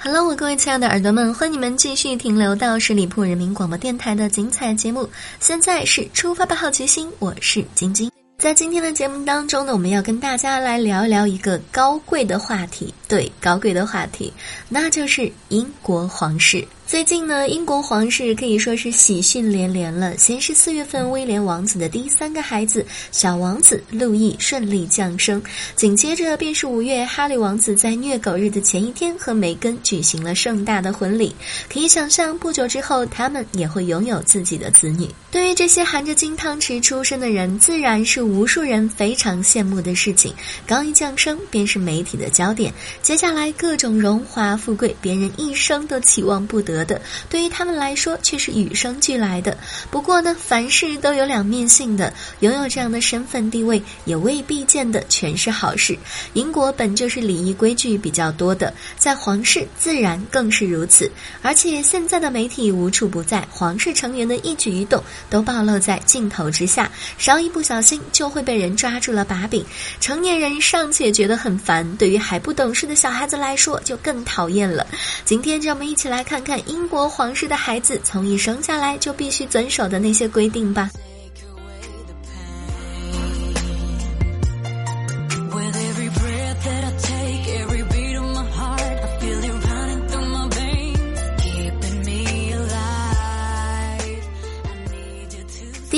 Hello，我各位亲爱的耳朵们，欢迎你们继续停留到十里铺人民广播电台的精彩节目。现在是出发吧，好奇心，我是晶晶。在今天的节目当中呢，我们要跟大家来聊一聊一个高贵的话题，对，高贵的话题，那就是英国皇室。最近呢，英国皇室可以说是喜讯连连了。先是四月份，威廉王子的第三个孩子小王子路易顺利降生，紧接着便是五月，哈利王子在虐狗日的前一天和梅根举行了盛大的婚礼。可以想象，不久之后他们也会拥有自己的子女。对于这些含着金汤匙出生的人，自然是无数人非常羡慕的事情。刚一降生，便是媒体的焦点。接下来各种荣华富贵，别人一生都期望不得。的，对于他们来说却是与生俱来的。不过呢，凡事都有两面性的，拥有这样的身份地位，也未必见得全是好事。英国本就是礼仪规矩比较多的，在皇室自然更是如此。而且现在的媒体无处不在，皇室成员的一举一动都暴露在镜头之下，稍一不小心就会被人抓住了把柄。成年人尚且觉得很烦，对于还不懂事的小孩子来说就更讨厌了。今天就让我们一起来看看。英国皇室的孩子从一生下来就必须遵守的那些规定吧。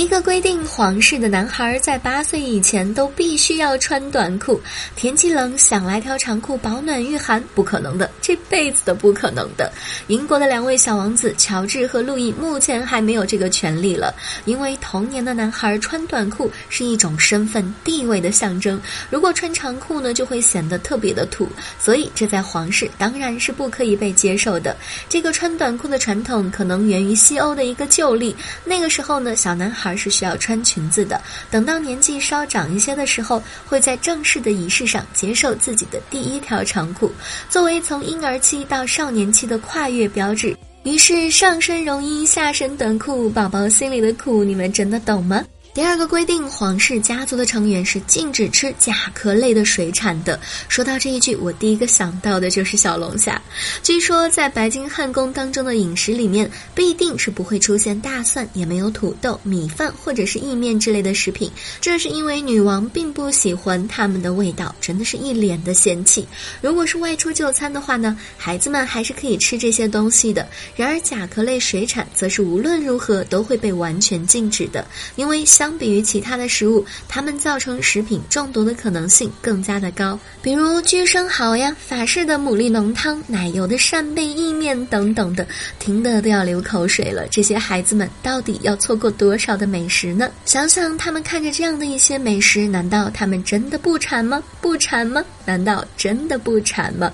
一个规定，皇室的男孩在八岁以前都必须要穿短裤。天气冷，想来条长裤保暖御寒，不可能的，这辈子都不可能的。英国的两位小王子乔治和路易目前还没有这个权利了，因为童年的男孩穿短裤是一种身份地位的象征，如果穿长裤呢，就会显得特别的土，所以这在皇室当然是不可以被接受的。这个穿短裤的传统可能源于西欧的一个旧例，那个时候呢，小男孩。而是需要穿裙子的。等到年纪稍长一些的时候，会在正式的仪式上接受自己的第一条长裤，作为从婴儿期到少年期的跨越标志。于是上身绒衣，下身短裤，宝宝心里的苦，你们真的懂吗？第二个规定，皇室家族的成员是禁止吃甲壳类的水产的。说到这一句，我第一个想到的就是小龙虾。据说在白金汉宫当中的饮食里面，必定是不会出现大蒜，也没有土豆、米饭或者是意面之类的食品。这是因为女王并不喜欢它们的味道，真的是一脸的嫌弃。如果是外出就餐的话呢，孩子们还是可以吃这些东西的。然而甲壳类水产则是无论如何都会被完全禁止的，因为。相比于其他的食物，它们造成食品中毒的可能性更加的高，比如巨生蚝呀、法式的牡蛎浓汤、奶油的扇贝意面等等的，听得都要流口水了。这些孩子们到底要错过多少的美食呢？想想他们看着这样的一些美食，难道他们真的不馋吗？不馋吗？难道真的不馋吗？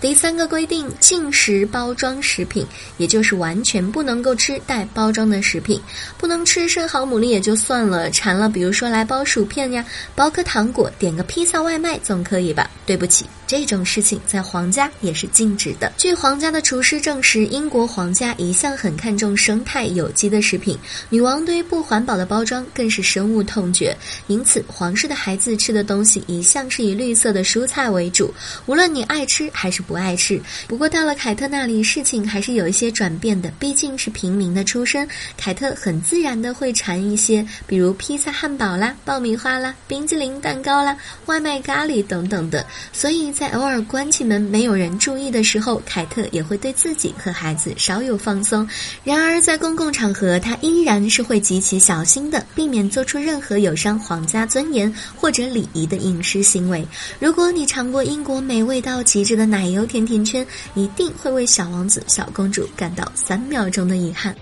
第三个规定，禁食包装食品，也就是完全不能够吃带包装的食品，不能吃生蚝、牡蛎也就算了，馋了，比如说来包薯片呀，包颗糖果，点个披萨外卖总可以吧？对不起。这种事情在皇家也是禁止的。据皇家的厨师证实，英国皇家一向很看重生态有机的食品。女王对于不环保的包装更是深恶痛绝，因此皇室的孩子吃的东西一向是以绿色的蔬菜为主。无论你爱吃还是不爱吃。不过到了凯特那里，事情还是有一些转变的。毕竟是平民的出身，凯特很自然的会馋一些，比如披萨、汉堡啦、爆米花啦、冰激凌、蛋糕啦、外卖咖喱等等的。所以。在偶尔关起门没有人注意的时候，凯特也会对自己和孩子稍有放松。然而，在公共场合，他依然是会极其小心的，避免做出任何有伤皇家尊严或者礼仪的饮食行为。如果你尝过英国美味到极致的奶油甜甜圈，一定会为小王子、小公主感到三秒钟的遗憾。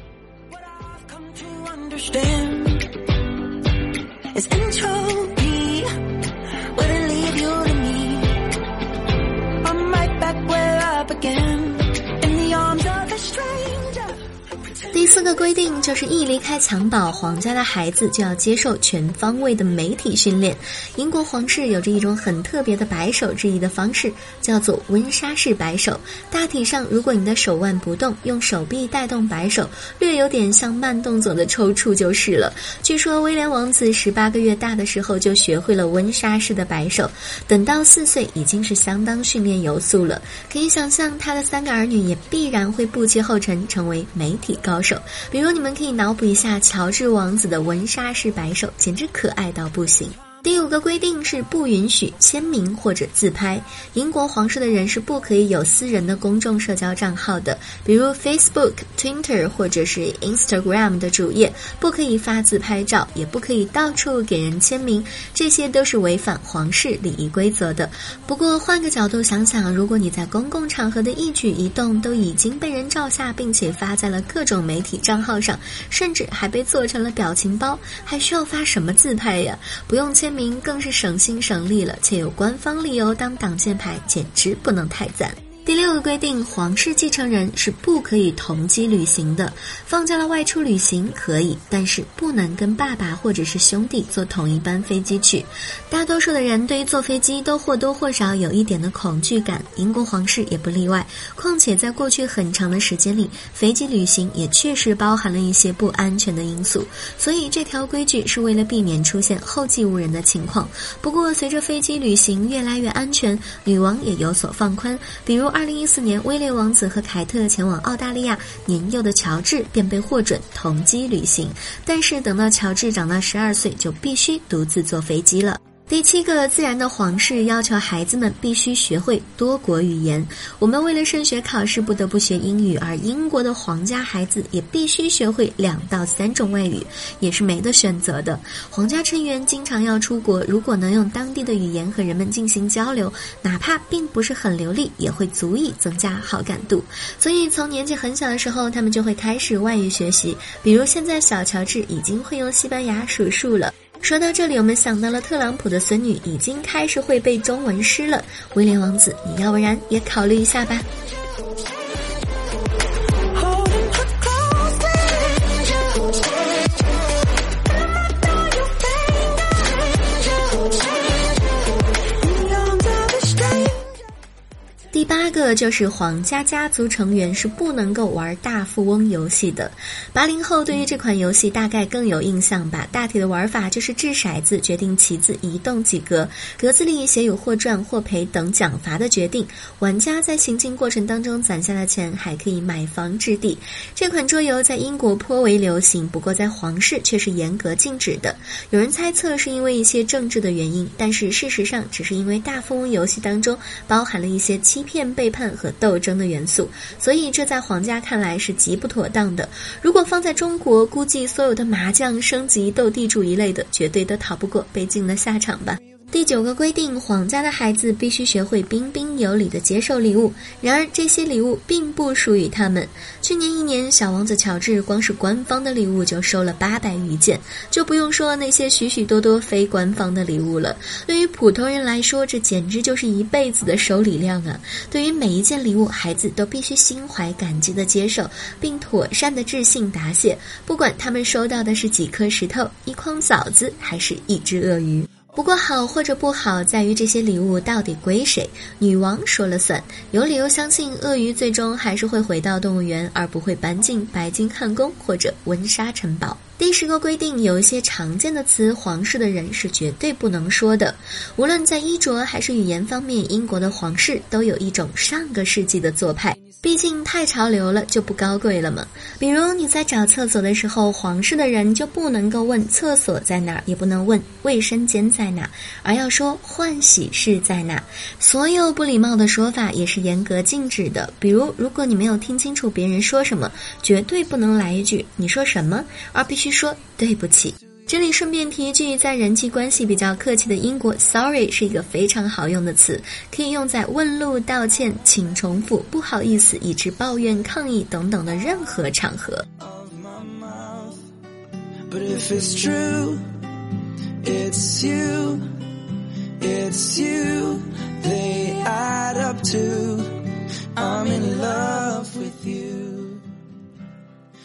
四个规定就是一离开襁褓，皇家的孩子就要接受全方位的媒体训练。英国皇室有着一种很特别的摆手致意的方式，叫做温莎式摆手。大体上，如果你的手腕不动，用手臂带动摆手，略有点像慢动作的抽搐就是了。据说威廉王子十八个月大的时候就学会了温莎式的摆手，等到四岁已经是相当训练有素了。可以想象，他的三个儿女也必然会步其后尘，成为媒体高手。比如，你们可以脑补一下乔治王子的文莎式摆手，简直可爱到不行。第五个规定是不允许签名或者自拍。英国皇室的人是不可以有私人的公众社交账号的，比如 Facebook、Twitter 或者是 Instagram 的主页，不可以发自拍照，也不可以到处给人签名，这些都是违反皇室礼仪规则的。不过换个角度想想，如果你在公共场合的一举一动都已经被人照下，并且发在了各种媒体账号上，甚至还被做成了表情包，还需要发什么自拍呀？不用签。名更是省心省力了，且有官方理由当挡箭牌，简直不能太赞。第六个规定，皇室继承人是不可以同机旅行的。放假了外出旅行可以，但是不能跟爸爸或者是兄弟坐同一班飞机去。大多数的人对于坐飞机都或多或少有一点的恐惧感，英国皇室也不例外。况且在过去很长的时间里，飞机旅行也确实包含了一些不安全的因素，所以这条规矩是为了避免出现后继无人的情况。不过，随着飞机旅行越来越安全，女王也有所放宽，比如。二零一四年，威廉王子和凯特前往澳大利亚，年幼的乔治便被获准同机旅行。但是等到乔治长到十二岁，就必须独自坐飞机了。第七个自然的皇室要求孩子们必须学会多国语言。我们为了升学考试不得不学英语，而英国的皇家孩子也必须学会两到三种外语，也是没得选择的。皇家成员经常要出国，如果能用当地的语言和人们进行交流，哪怕并不是很流利，也会足以增加好感度。所以从年纪很小的时候，他们就会开始外语学习。比如现在小乔治已经会用西班牙数数了。说到这里，我们想到了特朗普的孙女已经开始会背中文诗了。威廉王子，你要不然也考虑一下吧。八个就是皇家家族成员是不能够玩大富翁游戏的。八零后对于这款游戏大概更有印象吧？大体的玩法就是掷骰子决定棋子移动几格，格子里写有或赚或赔等奖罚的决定。玩家在行进过程当中攒下的钱还可以买房置地。这款桌游在英国颇为流行，不过在皇室却是严格禁止的。有人猜测是因为一些政治的原因，但是事实上只是因为大富翁游戏当中包含了一些欺骗。背叛和斗争的元素，所以这在皇家看来是极不妥当的。如果放在中国，估计所有的麻将、升级、斗地主一类的，绝对都逃不过被禁的下场吧。第九个规定，皇家的孩子必须学会彬彬有礼的接受礼物。然而，这些礼物并不属于他们。去年一年，小王子乔治光是官方的礼物就收了八百余件，就不用说那些许许多多非官方的礼物了。对于普通人来说，这简直就是一辈子的收礼量啊！对于每一件礼物，孩子都必须心怀感激的接受，并妥善的致信答谢，不管他们收到的是几颗石头、一筐枣子，还是一只鳄鱼。不过好或者不好，在于这些礼物到底归谁，女王说了算。有理由相信，鳄鱼最终还是会回到动物园，而不会搬进白金汉宫或者温莎城堡。第十个规定，有一些常见的词，皇室的人是绝对不能说的。无论在衣着还是语言方面，英国的皇室都有一种上个世纪的做派。毕竟太潮流了，就不高贵了嘛。比如你在找厕所的时候，皇室的人就不能够问厕所在哪儿，也不能问卫生间在哪，而要说换洗室在哪儿。所有不礼貌的说法也是严格禁止的。比如，如果你没有听清楚别人说什么，绝对不能来一句“你说什么”，而必须说“对不起”。这里顺便提一句，在人际关系比较客气的英国，sorry 是一个非常好用的词，可以用在问路、道歉、请重复、不好意思、以致抱怨、抗议等等的任何场合。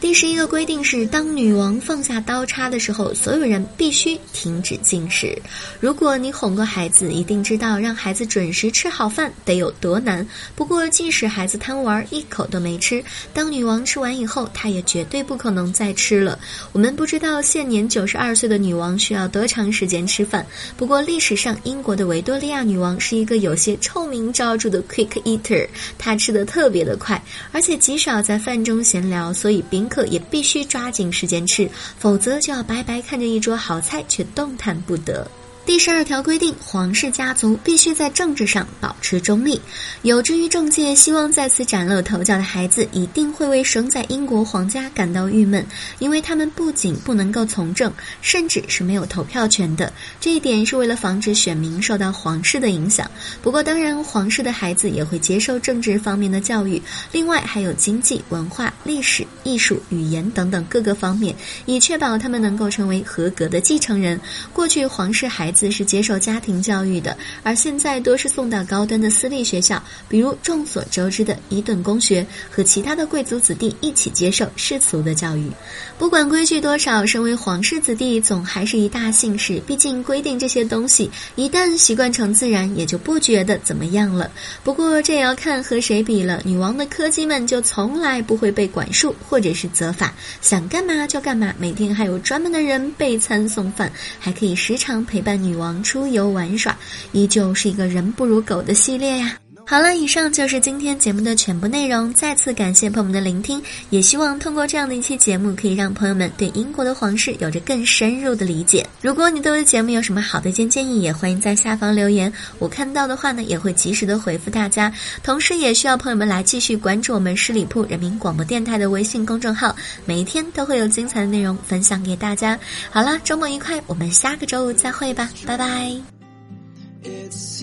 第十一个规定是，当女王放下刀叉的时候，所有人必须停止进食。如果你哄过孩子，一定知道让孩子准时吃好饭得有多难。不过，即使孩子贪玩，一口都没吃，当女王吃完以后，她也绝对不可能再吃了。我们不知道现年九十二岁的女王需要多长时间吃饭。不过，历史上英国的维多利亚女王是一个有些臭名昭著的 quick eater，她吃的特别的快，而且极少在饭中闲聊，所以客也必须抓紧时间吃，否则就要白白看着一桌好菜却动弹不得。第十二条规定，皇室家族必须在政治上保持中立。有志于政界、希望在此崭露头角的孩子，一定会为生在英国皇家感到郁闷，因为他们不仅不能够从政，甚至是没有投票权的。这一点是为了防止选民受到皇室的影响。不过，当然，皇室的孩子也会接受政治方面的教育，另外还有经济、文化、历史、艺术、语言等等各个方面，以确保他们能够成为合格的继承人。过去，皇室孩子。自是接受家庭教育的，而现在多是送到高端的私立学校，比如众所周知的伊顿公学，和其他的贵族子弟一起接受世俗的教育。不管规矩多少，身为皇室子弟总还是一大幸事。毕竟规定这些东西，一旦习惯成自然，也就不觉得怎么样了。不过这也要看和谁比了。女王的科技们就从来不会被管束或者是责罚，想干嘛就干嘛，每天还有专门的人备餐送饭，还可以时常陪伴女。女王出游玩耍，依旧是一个人不如狗的系列呀。好了，以上就是今天节目的全部内容。再次感谢朋友们的聆听，也希望通过这样的一期节目，可以让朋友们对英国的皇室有着更深入的理解。如果你对我的节目有什么好的建建议，也欢迎在下方留言，我看到的话呢，也会及时的回复大家。同时，也需要朋友们来继续关注我们十里铺人民广播电台的微信公众号，每一天都会有精彩的内容分享给大家。好了，周末愉快，我们下个周五再会吧，拜拜。It's